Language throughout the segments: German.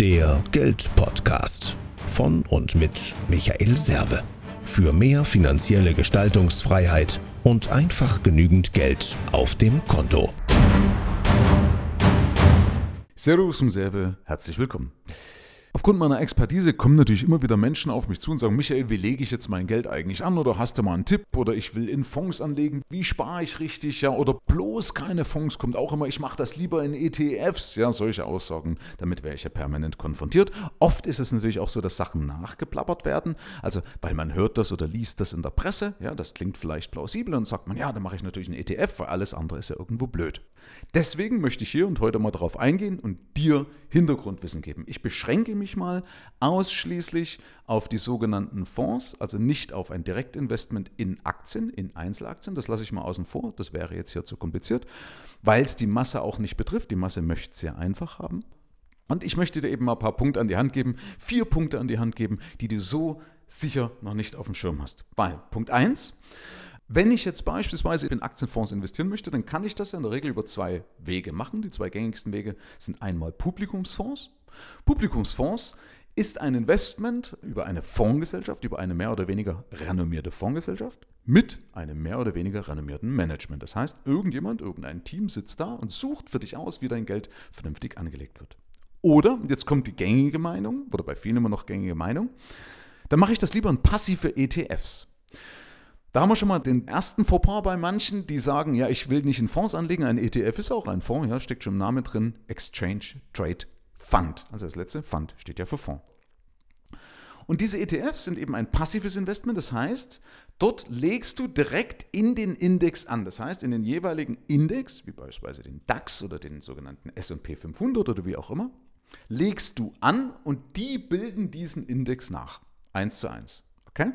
Der Geldpodcast von und mit Michael Serve. Für mehr finanzielle Gestaltungsfreiheit und einfach genügend Geld auf dem Konto. Servus zum Serve, herzlich willkommen. Aufgrund meiner Expertise kommen natürlich immer wieder Menschen auf mich zu und sagen, Michael, wie lege ich jetzt mein Geld eigentlich an? Oder hast du mal einen Tipp? Oder ich will in Fonds anlegen. Wie spare ich richtig? Ja, oder bloß keine Fonds kommt auch immer. Ich mache das lieber in ETFs. Ja, solche Aussagen. Damit wäre ich ja permanent konfrontiert. Oft ist es natürlich auch so, dass Sachen nachgeplappert werden. Also, weil man hört das oder liest das in der Presse. Ja, das klingt vielleicht plausibel und sagt man, ja, dann mache ich natürlich einen ETF, weil alles andere ist ja irgendwo blöd. Deswegen möchte ich hier und heute mal darauf eingehen und dir Hintergrundwissen geben. Ich beschränke mich mal ausschließlich auf die sogenannten Fonds, also nicht auf ein Direktinvestment in Aktien, in Einzelaktien. Das lasse ich mal außen vor, das wäre jetzt hier zu kompliziert, weil es die Masse auch nicht betrifft. Die Masse möchte es sehr einfach haben. Und ich möchte dir eben mal ein paar Punkte an die Hand geben, vier Punkte an die Hand geben, die du so sicher noch nicht auf dem Schirm hast. Weil Punkt 1, wenn ich jetzt beispielsweise in Aktienfonds investieren möchte, dann kann ich das in der Regel über zwei Wege machen. Die zwei gängigsten Wege sind einmal Publikumsfonds. Publikumsfonds ist ein Investment über eine Fondsgesellschaft, über eine mehr oder weniger renommierte Fondsgesellschaft mit einem mehr oder weniger renommierten Management. Das heißt, irgendjemand, irgendein Team sitzt da und sucht für dich aus, wie dein Geld vernünftig angelegt wird. Oder, jetzt kommt die gängige Meinung, oder bei vielen immer noch gängige Meinung, dann mache ich das lieber in passive ETFs. Da haben wir schon mal den ersten Fauxpas bei manchen, die sagen, ja, ich will nicht in Fonds anlegen, ein ETF ist auch ein Fonds, ja, steckt schon im Namen drin, Exchange Trade Fund. Also das letzte Fund steht ja für Fonds. Und diese ETFs sind eben ein passives Investment, das heißt, dort legst du direkt in den Index an. Das heißt, in den jeweiligen Index, wie beispielsweise den DAX oder den sogenannten SP 500 oder wie auch immer, legst du an und die bilden diesen Index nach. Eins zu eins. Okay?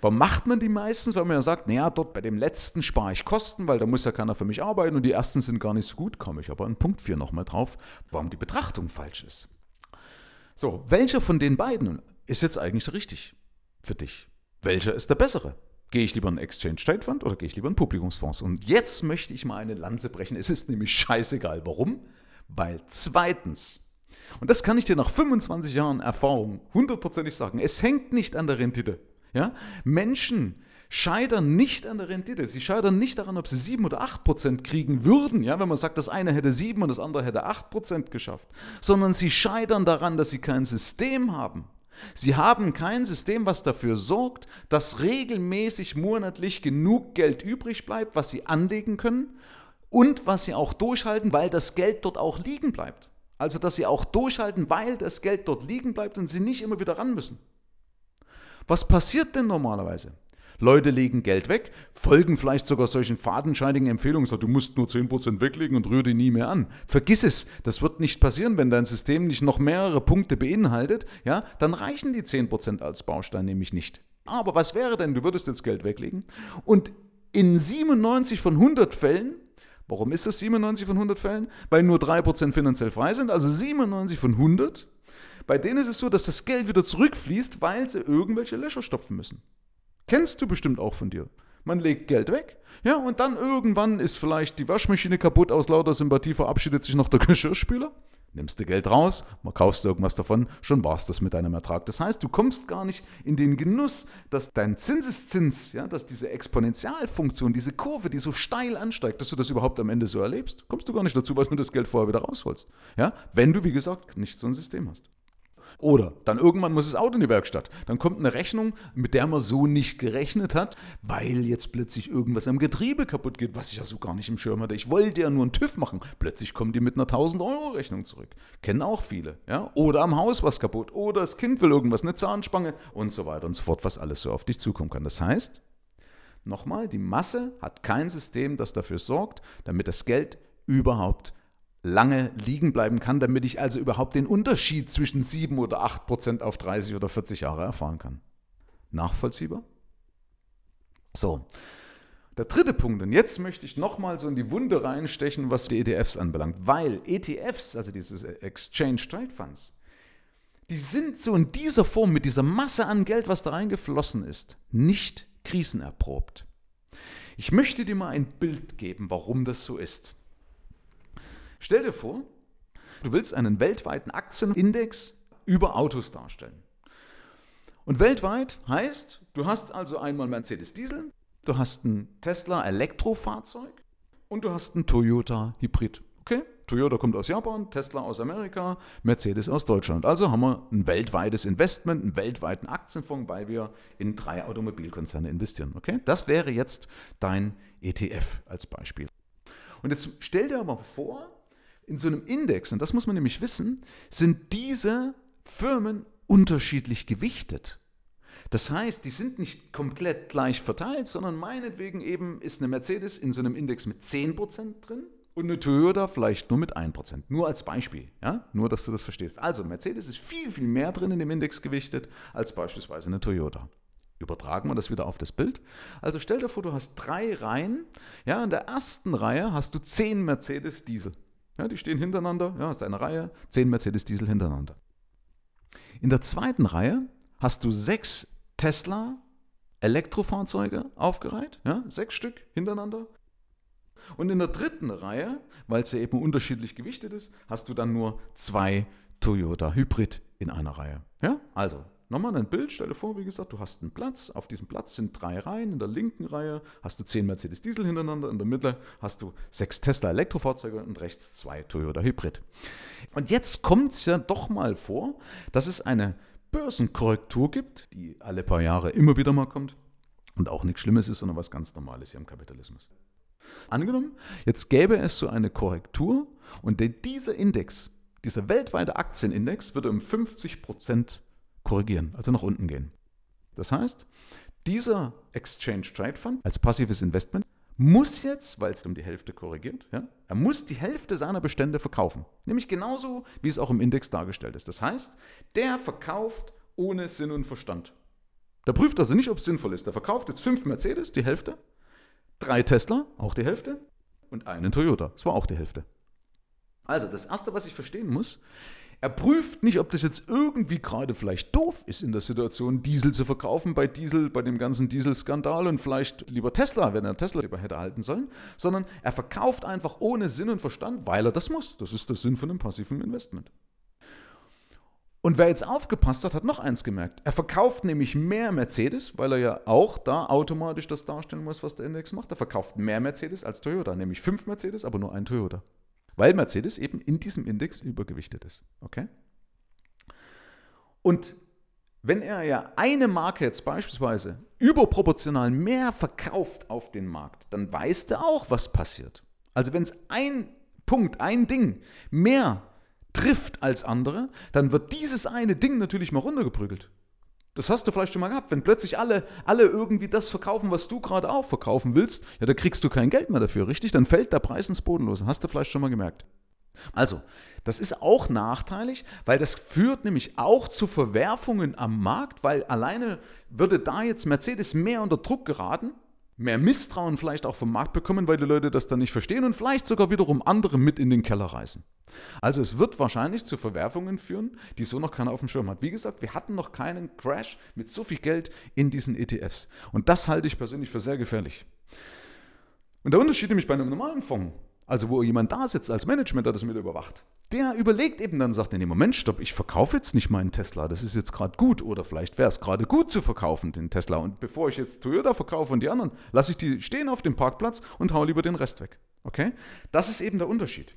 Warum macht man die meistens? Weil man ja sagt, naja, dort bei dem letzten spare ich Kosten, weil da muss ja keiner für mich arbeiten und die ersten sind gar nicht so gut, komme ich aber in Punkt 4 nochmal drauf, warum die Betrachtung falsch ist. So, welcher von den beiden ist jetzt eigentlich richtig für dich? Welcher ist der bessere? Gehe ich lieber in Exchange Trade Fund oder gehe ich lieber in Publikumsfonds? Und jetzt möchte ich mal eine Lanze brechen. Es ist nämlich scheißegal. Warum? Weil zweitens, und das kann ich dir nach 25 Jahren Erfahrung hundertprozentig sagen, es hängt nicht an der Rendite. Ja? Menschen scheitern nicht an der Rendite. Sie scheitern nicht daran, ob sie 7 oder 8 Prozent kriegen würden, ja, wenn man sagt, das eine hätte 7 und das andere hätte 8 Prozent geschafft, sondern sie scheitern daran, dass sie kein System haben. Sie haben kein System, was dafür sorgt, dass regelmäßig monatlich genug Geld übrig bleibt, was sie anlegen können und was sie auch durchhalten, weil das Geld dort auch liegen bleibt. Also, dass sie auch durchhalten, weil das Geld dort liegen bleibt und sie nicht immer wieder ran müssen. Was passiert denn normalerweise? Leute legen Geld weg, folgen vielleicht sogar solchen fadenscheinigen Empfehlungen, so, du musst nur 10% weglegen und rühr die nie mehr an. Vergiss es, das wird nicht passieren, wenn dein System nicht noch mehrere Punkte beinhaltet, ja, dann reichen die 10% als Baustein nämlich nicht. Aber was wäre denn, du würdest jetzt Geld weglegen und in 97 von 100 Fällen Warum ist das 97 von 100 Fällen? Weil nur 3% finanziell frei sind, also 97 von 100 bei denen ist es so, dass das Geld wieder zurückfließt, weil sie irgendwelche Löcher stopfen müssen. Kennst du bestimmt auch von dir. Man legt Geld weg, ja, und dann irgendwann ist vielleicht die Waschmaschine kaputt, aus lauter Sympathie verabschiedet sich noch der Geschirrspüler. Nimmst du Geld raus, mal kaufst du irgendwas davon, schon war es das mit deinem Ertrag. Das heißt, du kommst gar nicht in den Genuss, dass dein Zinseszins, ja, dass diese Exponentialfunktion, diese Kurve, die so steil ansteigt, dass du das überhaupt am Ende so erlebst. Kommst du gar nicht dazu, weil du das Geld vorher wieder rausholst. Ja, wenn du, wie gesagt, nicht so ein System hast. Oder dann irgendwann muss das Auto in die Werkstatt. Dann kommt eine Rechnung, mit der man so nicht gerechnet hat, weil jetzt plötzlich irgendwas am Getriebe kaputt geht, was ich ja so gar nicht im Schirm hatte. Ich wollte ja nur einen TÜV machen. Plötzlich kommen die mit einer 1000-Euro-Rechnung zurück. Kennen auch viele. Ja? Oder am Haus was kaputt. Oder das Kind will irgendwas, eine Zahnspange und so weiter und so fort, was alles so auf dich zukommen kann. Das heißt, nochmal, die Masse hat kein System, das dafür sorgt, damit das Geld überhaupt lange liegen bleiben kann, damit ich also überhaupt den Unterschied zwischen 7 oder 8 Prozent auf 30 oder 40 Jahre erfahren kann. Nachvollziehbar? So. Der dritte Punkt, und jetzt möchte ich nochmal so in die Wunde reinstechen, was die ETFs anbelangt, weil ETFs, also diese Exchange Trade Funds, die sind so in dieser Form, mit dieser Masse an Geld, was da reingeflossen ist, nicht krisenerprobt. Ich möchte dir mal ein Bild geben, warum das so ist. Stell dir vor, Du willst einen weltweiten Aktienindex über Autos darstellen. Und weltweit heißt, du hast also einmal Mercedes Diesel, du hast ein Tesla Elektrofahrzeug und du hast ein Toyota Hybrid. Okay? Toyota kommt aus Japan, Tesla aus Amerika, Mercedes aus Deutschland. Also haben wir ein weltweites Investment, einen weltweiten Aktienfonds, weil wir in drei Automobilkonzerne investieren. Okay? Das wäre jetzt dein ETF als Beispiel. Und jetzt stell dir aber vor, in so einem Index, und das muss man nämlich wissen, sind diese Firmen unterschiedlich gewichtet. Das heißt, die sind nicht komplett gleich verteilt, sondern meinetwegen eben ist eine Mercedes in so einem Index mit 10% drin und eine Toyota vielleicht nur mit 1%. Nur als Beispiel, ja? Nur, dass du das verstehst. Also, Mercedes ist viel, viel mehr drin in dem Index gewichtet als beispielsweise eine Toyota. Übertragen wir das wieder auf das Bild. Also stell dir vor, du hast drei Reihen. Ja, in der ersten Reihe hast du zehn Mercedes Diesel. Ja, die stehen hintereinander. Ja, ist eine Reihe, zehn Mercedes Diesel hintereinander. In der zweiten Reihe hast du sechs Tesla Elektrofahrzeuge aufgereiht. Ja, sechs Stück hintereinander. Und in der dritten Reihe, weil es ja eben unterschiedlich gewichtet ist, hast du dann nur zwei Toyota Hybrid in einer Reihe. Ja, also Nochmal ein Bild, stell dir vor, wie gesagt, du hast einen Platz, auf diesem Platz sind drei Reihen, in der linken Reihe hast du zehn Mercedes Diesel hintereinander, in der Mitte hast du sechs Tesla Elektrofahrzeuge und rechts zwei Toyota Hybrid. Und jetzt kommt es ja doch mal vor, dass es eine Börsenkorrektur gibt, die alle paar Jahre immer wieder mal kommt und auch nichts Schlimmes ist, sondern was ganz Normales hier im Kapitalismus. Angenommen, jetzt gäbe es so eine Korrektur und dieser Index, dieser weltweite Aktienindex würde um 50 Prozent korrigieren, also nach unten gehen. Das heißt, dieser Exchange Trade Fund als passives Investment muss jetzt, weil es um die Hälfte korrigiert, ja, er muss die Hälfte seiner Bestände verkaufen. Nämlich genauso, wie es auch im Index dargestellt ist. Das heißt, der verkauft ohne Sinn und Verstand. Der prüft also nicht, ob es sinnvoll ist. Der verkauft jetzt fünf Mercedes, die Hälfte, drei Tesla, auch die Hälfte, und einen Toyota, das war auch die Hälfte. Also, das Erste, was ich verstehen muss, er prüft nicht, ob das jetzt irgendwie gerade vielleicht doof ist in der Situation, Diesel zu verkaufen bei Diesel, bei dem ganzen Dieselskandal und vielleicht lieber Tesla, wenn er Tesla lieber hätte halten sollen, sondern er verkauft einfach ohne Sinn und Verstand, weil er das muss. Das ist der Sinn von einem passiven Investment. Und wer jetzt aufgepasst hat, hat noch eins gemerkt. Er verkauft nämlich mehr Mercedes, weil er ja auch da automatisch das darstellen muss, was der Index macht. Er verkauft mehr Mercedes als Toyota, nämlich fünf Mercedes, aber nur ein Toyota weil Mercedes eben in diesem Index übergewichtet ist. Okay? Und wenn er ja eine Marke jetzt beispielsweise überproportional mehr verkauft auf den Markt, dann weiß er auch, was passiert. Also wenn es ein Punkt, ein Ding mehr trifft als andere, dann wird dieses eine Ding natürlich mal runtergeprügelt. Das hast du vielleicht schon mal gehabt. Wenn plötzlich alle, alle irgendwie das verkaufen, was du gerade auch verkaufen willst, ja, da kriegst du kein Geld mehr dafür, richtig? Dann fällt der Preis ins Bodenlose. Hast du vielleicht schon mal gemerkt. Also, das ist auch nachteilig, weil das führt nämlich auch zu Verwerfungen am Markt, weil alleine würde da jetzt Mercedes mehr unter Druck geraten, mehr Misstrauen vielleicht auch vom Markt bekommen, weil die Leute das dann nicht verstehen und vielleicht sogar wiederum andere mit in den Keller reißen. Also es wird wahrscheinlich zu Verwerfungen führen, die so noch keiner auf dem Schirm hat. Wie gesagt, wir hatten noch keinen Crash mit so viel Geld in diesen ETFs. Und das halte ich persönlich für sehr gefährlich. Und der Unterschied nämlich bei einem normalen Fonds, also wo jemand da sitzt als Management, der das mit überwacht, der überlegt eben dann, sagt er, nee, Moment, stopp, ich verkaufe jetzt nicht meinen Tesla, das ist jetzt gerade gut oder vielleicht wäre es gerade gut zu verkaufen, den Tesla. Und bevor ich jetzt Toyota verkaufe und die anderen, lasse ich die stehen auf dem Parkplatz und haue lieber den Rest weg. Okay? Das ist eben der Unterschied.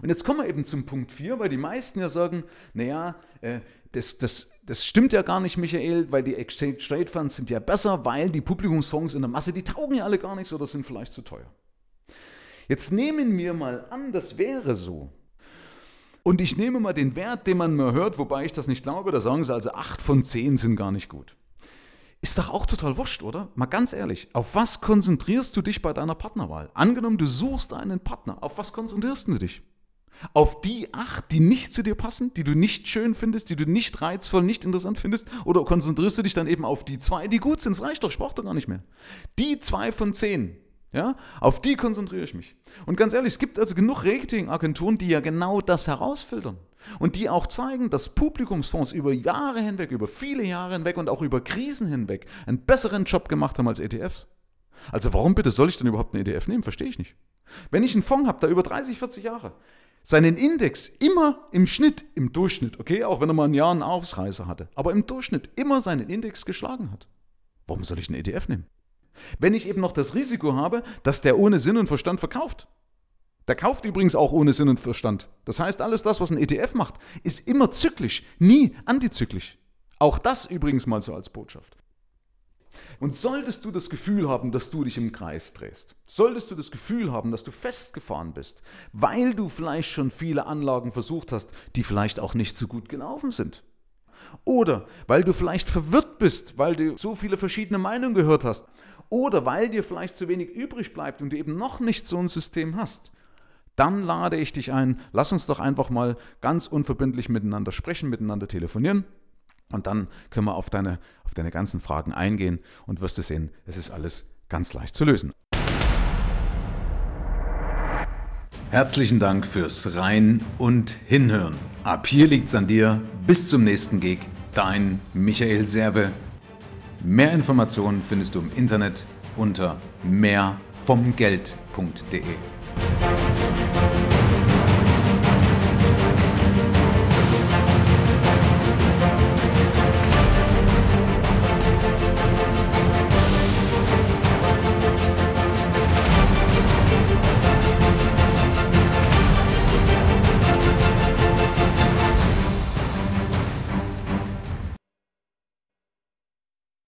Und jetzt kommen wir eben zum Punkt 4, weil die meisten ja sagen, naja, äh, das, das, das stimmt ja gar nicht, Michael, weil die Exchange Trade Funds sind ja besser, weil die Publikumsfonds in der Masse, die taugen ja alle gar nichts oder sind vielleicht zu teuer. Jetzt nehmen wir mal an, das wäre so. Und ich nehme mal den Wert, den man mal hört, wobei ich das nicht glaube, da sagen sie also 8 von 10 sind gar nicht gut. Ist doch auch total wurscht, oder? Mal ganz ehrlich, auf was konzentrierst du dich bei deiner Partnerwahl? Angenommen, du suchst einen Partner, auf was konzentrierst du dich? Auf die acht, die nicht zu dir passen, die du nicht schön findest, die du nicht reizvoll, nicht interessant findest? Oder konzentrierst du dich dann eben auf die zwei, die gut sind? Es reicht doch, ich brauche doch gar nicht mehr. Die zwei von zehn, ja, auf die konzentriere ich mich. Und ganz ehrlich, es gibt also genug Ratingagenturen, die ja genau das herausfiltern. Und die auch zeigen, dass Publikumsfonds über Jahre hinweg, über viele Jahre hinweg und auch über Krisen hinweg einen besseren Job gemacht haben als ETFs. Also warum bitte soll ich denn überhaupt einen ETF nehmen? Verstehe ich nicht. Wenn ich einen Fonds habe, da über 30, 40 Jahre seinen Index immer im Schnitt, im Durchschnitt, okay, auch wenn er mal ein Jahr einen Aufsreißer hatte, aber im Durchschnitt immer seinen Index geschlagen hat. Warum soll ich einen ETF nehmen? Wenn ich eben noch das Risiko habe, dass der ohne Sinn und Verstand verkauft. Der kauft übrigens auch ohne Sinn und Verstand. Das heißt, alles das, was ein ETF macht, ist immer zyklisch, nie antizyklisch. Auch das übrigens mal so als Botschaft. Und solltest du das Gefühl haben, dass du dich im Kreis drehst, solltest du das Gefühl haben, dass du festgefahren bist, weil du vielleicht schon viele Anlagen versucht hast, die vielleicht auch nicht so gut gelaufen sind, oder weil du vielleicht verwirrt bist, weil du so viele verschiedene Meinungen gehört hast, oder weil dir vielleicht zu wenig übrig bleibt und du eben noch nicht so ein System hast, dann lade ich dich ein, lass uns doch einfach mal ganz unverbindlich miteinander sprechen, miteinander telefonieren. Und dann können wir auf deine, auf deine ganzen Fragen eingehen und wirst du sehen, es ist alles ganz leicht zu lösen. Herzlichen Dank fürs Rein und Hinhören. Ab hier liegt's an dir. Bis zum nächsten Gig. Dein Michael Serve. Mehr Informationen findest du im Internet unter mehrvomgeld.de.